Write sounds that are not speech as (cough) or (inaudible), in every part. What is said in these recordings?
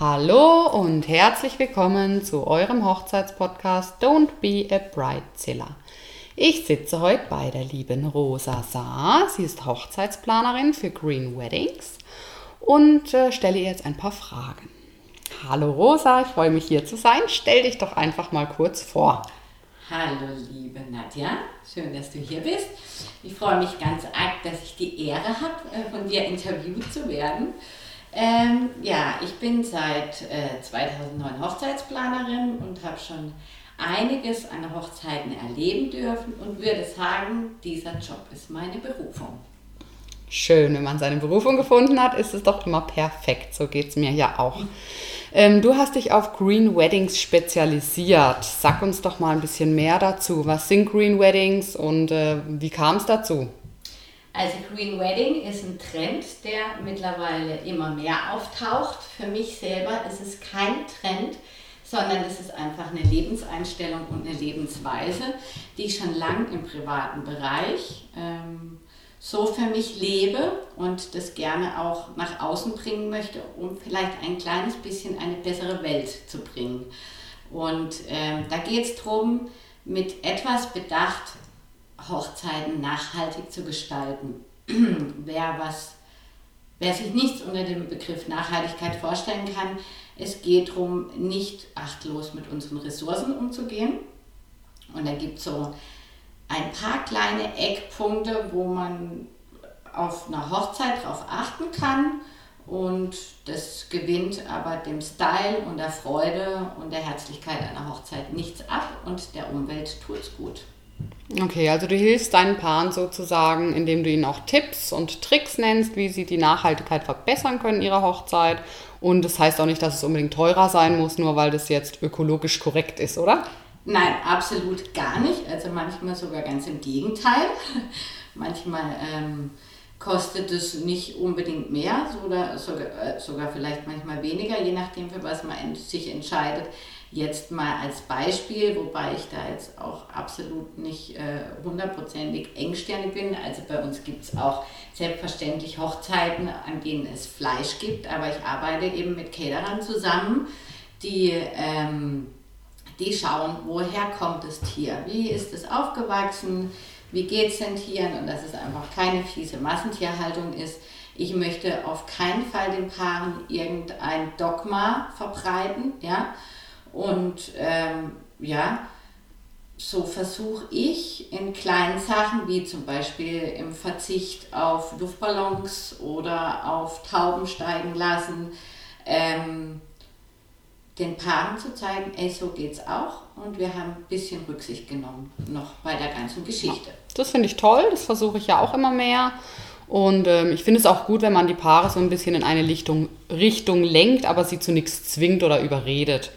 Hallo und herzlich willkommen zu eurem Hochzeitspodcast Don't Be a Bridezilla. Ich sitze heute bei der lieben Rosa Saar. Sie ist Hochzeitsplanerin für Green Weddings und äh, stelle ihr jetzt ein paar Fragen. Hallo Rosa, ich freue mich hier zu sein. Stell dich doch einfach mal kurz vor. Hallo liebe Nadja, schön, dass du hier bist. Ich freue mich ganz arg, dass ich die Ehre habe, äh, von dir interviewt zu werden. Ähm, ja, ich bin seit äh, 2009 Hochzeitsplanerin und habe schon einiges an Hochzeiten erleben dürfen und würde sagen, dieser Job ist meine Berufung. Schön, wenn man seine Berufung gefunden hat, ist es doch immer perfekt. So geht es mir ja auch. Ähm, du hast dich auf Green Weddings spezialisiert. Sag uns doch mal ein bisschen mehr dazu. Was sind Green Weddings und äh, wie kam es dazu? Also Green Wedding ist ein Trend, der mittlerweile immer mehr auftaucht. Für mich selber ist es kein Trend, sondern es ist einfach eine Lebenseinstellung und eine Lebensweise, die ich schon lang im privaten Bereich ähm, so für mich lebe und das gerne auch nach außen bringen möchte, um vielleicht ein kleines bisschen eine bessere Welt zu bringen. Und ähm, da geht es darum, mit etwas Bedacht Hochzeiten nachhaltig zu gestalten. (clears throat) wer, was, wer sich nichts unter dem Begriff Nachhaltigkeit vorstellen kann, es geht darum, nicht achtlos mit unseren Ressourcen umzugehen. Und da gibt es so ein paar kleine Eckpunkte, wo man auf einer Hochzeit darauf achten kann. Und das gewinnt aber dem Style und der Freude und der Herzlichkeit einer Hochzeit nichts ab und der Umwelt tut es gut. Okay, also du hilfst deinen Paaren sozusagen, indem du ihnen auch Tipps und Tricks nennst, wie sie die Nachhaltigkeit verbessern können ihrer Hochzeit. Und das heißt auch nicht, dass es unbedingt teurer sein muss, nur weil das jetzt ökologisch korrekt ist, oder? Nein, absolut gar nicht. Also manchmal sogar ganz im Gegenteil. (laughs) manchmal ähm, kostet es nicht unbedingt mehr oder sogar, äh, sogar vielleicht manchmal weniger, je nachdem, für was man sich entscheidet. Jetzt mal als Beispiel, wobei ich da jetzt auch absolut nicht äh, hundertprozentig engstirnig bin. Also bei uns gibt es auch selbstverständlich Hochzeiten, an denen es Fleisch gibt, aber ich arbeite eben mit Caterern zusammen, die, ähm, die schauen, woher kommt das Tier, wie ist es aufgewachsen, wie geht es den Tieren und dass es einfach keine fiese Massentierhaltung ist. Ich möchte auf keinen Fall den Paaren irgendein Dogma verbreiten, ja, und ähm, ja, so versuche ich in kleinen Sachen, wie zum Beispiel im Verzicht auf Luftballons oder auf Tauben steigen lassen, ähm, den Paaren zu zeigen, ey, so geht's auch. Und wir haben ein bisschen Rücksicht genommen, noch bei der ganzen Geschichte. Das finde ich toll, das versuche ich ja auch immer mehr. Und ähm, ich finde es auch gut, wenn man die Paare so ein bisschen in eine Richtung, Richtung lenkt, aber sie zu nichts zwingt oder überredet.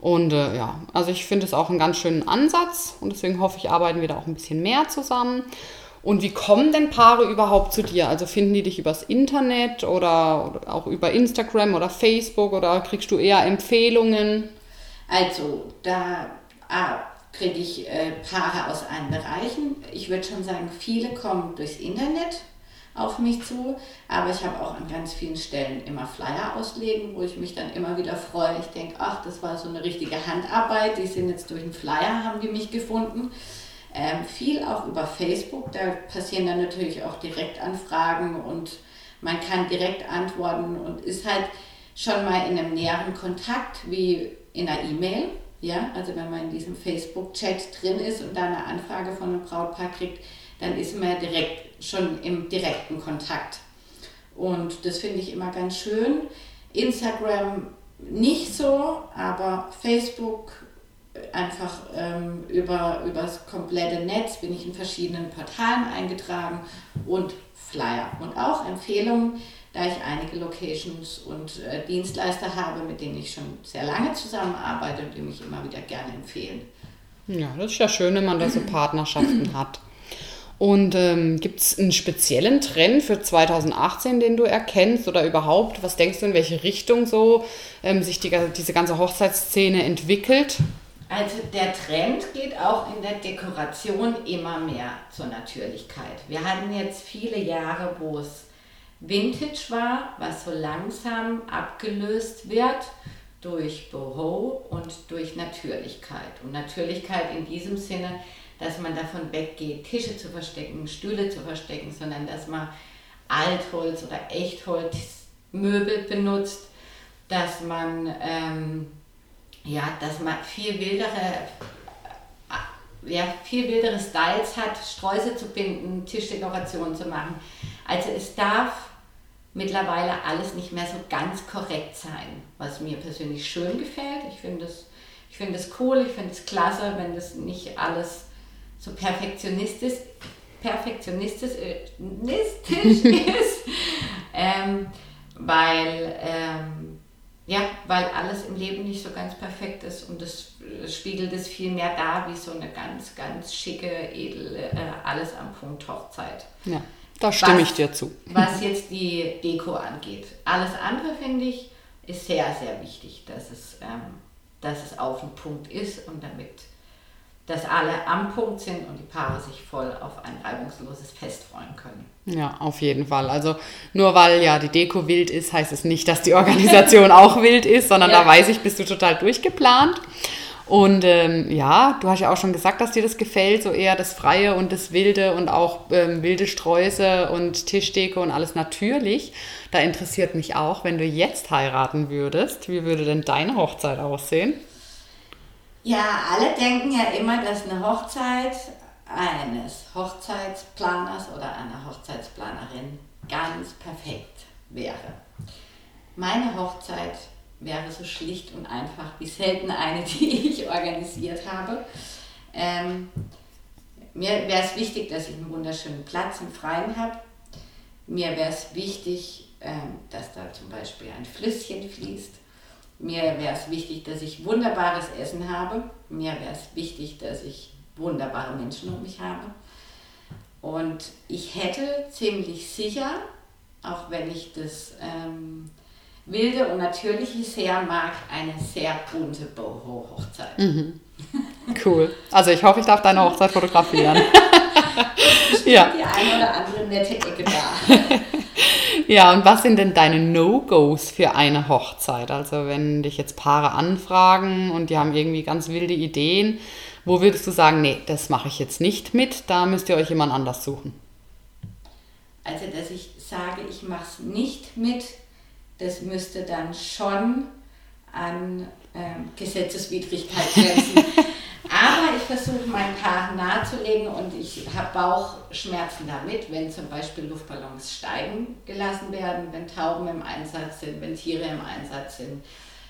Und äh, ja, also ich finde es auch einen ganz schönen Ansatz und deswegen hoffe ich, arbeiten wir da auch ein bisschen mehr zusammen. Und wie kommen denn Paare überhaupt zu dir? Also finden die dich übers Internet oder, auch über Instagram oder Facebook oder kriegst du eher Empfehlungen? Also da ah, kriege ich äh, Paare aus allen Bereichen. Ich würde schon sagen, viele kommen durchs Internet auf mich zu. Aber ich habe auch an ganz vielen Stellen immer Flyer auslegen, wo ich mich dann immer wieder freue. Ich denke, ach, das war so eine richtige Handarbeit. Die sind jetzt durch einen Flyer, haben die mich gefunden. Ähm, viel auch über Facebook. Da passieren dann natürlich auch Direktanfragen und man kann direkt antworten und ist halt schon mal in einem näheren Kontakt wie in einer E-Mail. Ja, also wenn man in diesem Facebook-Chat drin ist und da eine Anfrage von einem Brautpaar kriegt, dann ist man direkt schon im direkten Kontakt. Und das finde ich immer ganz schön. Instagram nicht so, aber Facebook einfach ähm, über, über das komplette Netz bin ich in verschiedenen Portalen eingetragen und Flyer und auch Empfehlungen, da ich einige Locations und äh, Dienstleister habe, mit denen ich schon sehr lange zusammenarbeite und die mich immer wieder gerne empfehlen. Ja, das ist ja schön, wenn man da so Partnerschaften (clears throat) hat. Und ähm, gibt es einen speziellen Trend für 2018, den du erkennst oder überhaupt? Was denkst du, in welche Richtung so ähm, sich die, diese ganze Hochzeitsszene entwickelt? Also der Trend geht auch in der Dekoration immer mehr zur Natürlichkeit. Wir hatten jetzt viele Jahre, wo es Vintage war, was so langsam abgelöst wird durch Boho und durch Natürlichkeit. Und Natürlichkeit in diesem Sinne, dass man davon weggeht, Tische zu verstecken, Stühle zu verstecken, sondern dass man Altholz oder Echtholzmöbel benutzt, dass man, ähm, ja, dass man viel wildere ja, viel wildere Styles hat, Sträuße zu binden, Tischdekorationen zu machen. Also es darf mittlerweile alles nicht mehr so ganz korrekt sein, was mir persönlich schön gefällt. Ich finde es ich find cool, ich finde es klasse, wenn das nicht alles so perfektionistisch, perfektionistisch (laughs) ist, ähm, weil, ähm, ja, weil alles im Leben nicht so ganz perfekt ist und das spiegelt es viel mehr dar wie so eine ganz, ganz schicke, edle, äh, alles am Punkt Hochzeit. Ja. Da stimme was, ich dir zu. Was jetzt die Deko angeht. Alles andere finde ich ist sehr, sehr wichtig, dass es, ähm, dass es auf den Punkt ist und damit, dass alle am Punkt sind und die Paare sich voll auf ein reibungsloses Fest freuen können. Ja, auf jeden Fall. Also nur weil ja die Deko wild ist, heißt es nicht, dass die Organisation (laughs) auch wild ist, sondern ja. da weiß ich, bist du total durchgeplant. Und ähm, ja, du hast ja auch schon gesagt, dass dir das gefällt, so eher das Freie und das Wilde und auch ähm, wilde Sträuße und Tischdeko und alles natürlich. Da interessiert mich auch, wenn du jetzt heiraten würdest, wie würde denn deine Hochzeit aussehen? Ja, alle denken ja immer, dass eine Hochzeit eines Hochzeitsplaners oder einer Hochzeitsplanerin ganz perfekt wäre. Meine Hochzeit wäre so schlicht und einfach wie selten eine, (laughs) die ich organisiert habe. Ähm, mir wäre es wichtig, dass ich einen wunderschönen Platz im Freien habe. Mir wäre es wichtig, ähm, dass da zum Beispiel ein Flüsschen fließt. Mir wäre es wichtig, dass ich wunderbares Essen habe. Mir wäre es wichtig, dass ich wunderbare Menschen um mich habe. Und ich hätte ziemlich sicher, auch wenn ich das ähm, wilde und natürliche sehr mag, eine sehr bunte Boho-Hochzeit. Mhm. Cool. Also ich hoffe, ich darf deine Hochzeit fotografieren. ja. Die eine oder andere nette Ecke da. (laughs) ja, und was sind denn deine No-Gos für eine Hochzeit? Also wenn dich jetzt Paare anfragen und die haben irgendwie ganz wilde Ideen, wo würdest du sagen, nee, das mache ich jetzt nicht mit, da müsst ihr euch jemand anders suchen? Also, dass ich sage, ich mache es nicht mit, das müsste dann schon an ähm, Gesetzeswidrigkeit grenzen. (laughs) Aber ich versuche meinen Paar nahezulegen und ich habe Bauchschmerzen damit, wenn zum Beispiel Luftballons steigen gelassen werden, wenn Tauben im Einsatz sind, wenn Tiere im Einsatz sind,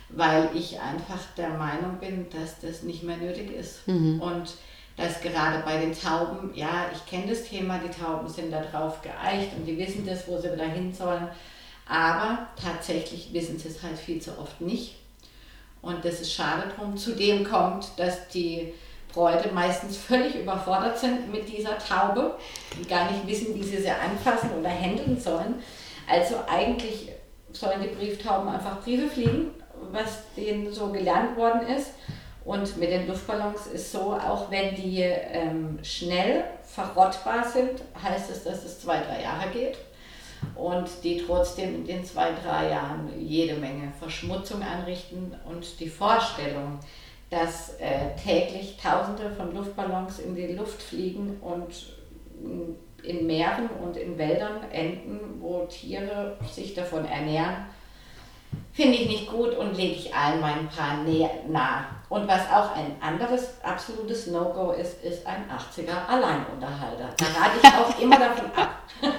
weil ich einfach der Meinung bin, dass das nicht mehr nötig ist. Mhm. Und dass gerade bei den Tauben, ja, ich kenne das Thema, die Tauben sind da drauf geeicht und die wissen das, wo sie wieder hin sollen. Aber tatsächlich wissen sie es halt viel zu oft nicht. Und das ist schade drum. Zudem kommt, dass die Bräute meistens völlig überfordert sind mit dieser Taube und gar nicht wissen, wie sie sie anfassen oder handeln sollen. Also eigentlich sollen die Brieftauben einfach Briefe fliegen, was denen so gelernt worden ist. Und mit den Luftballons ist so, auch wenn die ähm, schnell verrottbar sind, heißt es, dass es zwei, drei Jahre geht und die trotzdem in den zwei, drei Jahren jede Menge Verschmutzung anrichten. Und die Vorstellung, dass äh, täglich Tausende von Luftballons in die Luft fliegen und in Meeren und in Wäldern enden, wo Tiere sich davon ernähren, finde ich nicht gut und lege ich allen meinen Paaren nahe. Und was auch ein anderes absolutes No-Go ist, ist ein 80er Alleinunterhalter. Da rate ich auch immer davon ab. (laughs)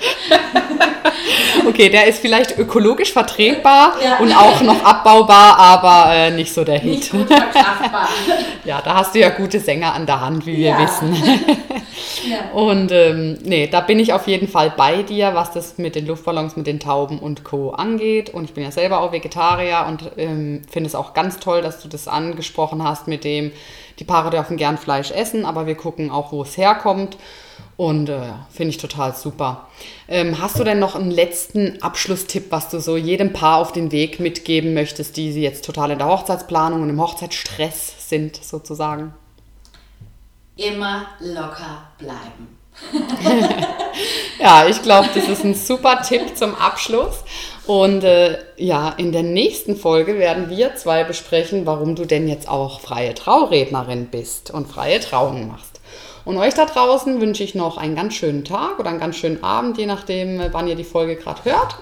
(laughs) okay, der ist vielleicht ökologisch vertretbar ja. und auch noch abbaubar, aber äh, nicht so der Hit. Nicht gut verkraftbar. (laughs) ja, da hast du ja gute Sänger an der Hand, wie wir ja. wissen. ja. Und ähm, nee, da bin ich auf jeden Fall bei dir, was das mit den Luftballons, mit den Tauben und Co. angeht. Und ich bin ja selber auch Vegetarier und ähm, finde es auch ganz toll, dass du das angesprochen hast mit dem, die Paare dürfen gern Fleisch essen, aber wir gucken auch, wo es herkommt. Und äh, finde ich total super. Ähm, hast du denn noch einen letzten Abschlusstipp, was du so jedem Paar auf den Weg mitgeben möchtest, die sie jetzt total in der Hochzeitsplanung und im Hochzeitsstress sind, sozusagen? Immer locker bleiben. (laughs) ja, ich glaube, das ist ein super Tipp zum Abschluss. Und äh, ja, in der nächsten Folge werden wir zwei besprechen, warum du denn jetzt auch freie Traurednerin bist und freie Trauungen machst. Und euch da draußen wünsche ich noch einen ganz schönen Tag oder einen ganz schönen Abend, je nachdem, wann ihr die Folge gerade hört.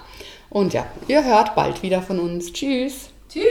Und ja, ihr hört bald wieder von uns. Tschüss. Tschüss.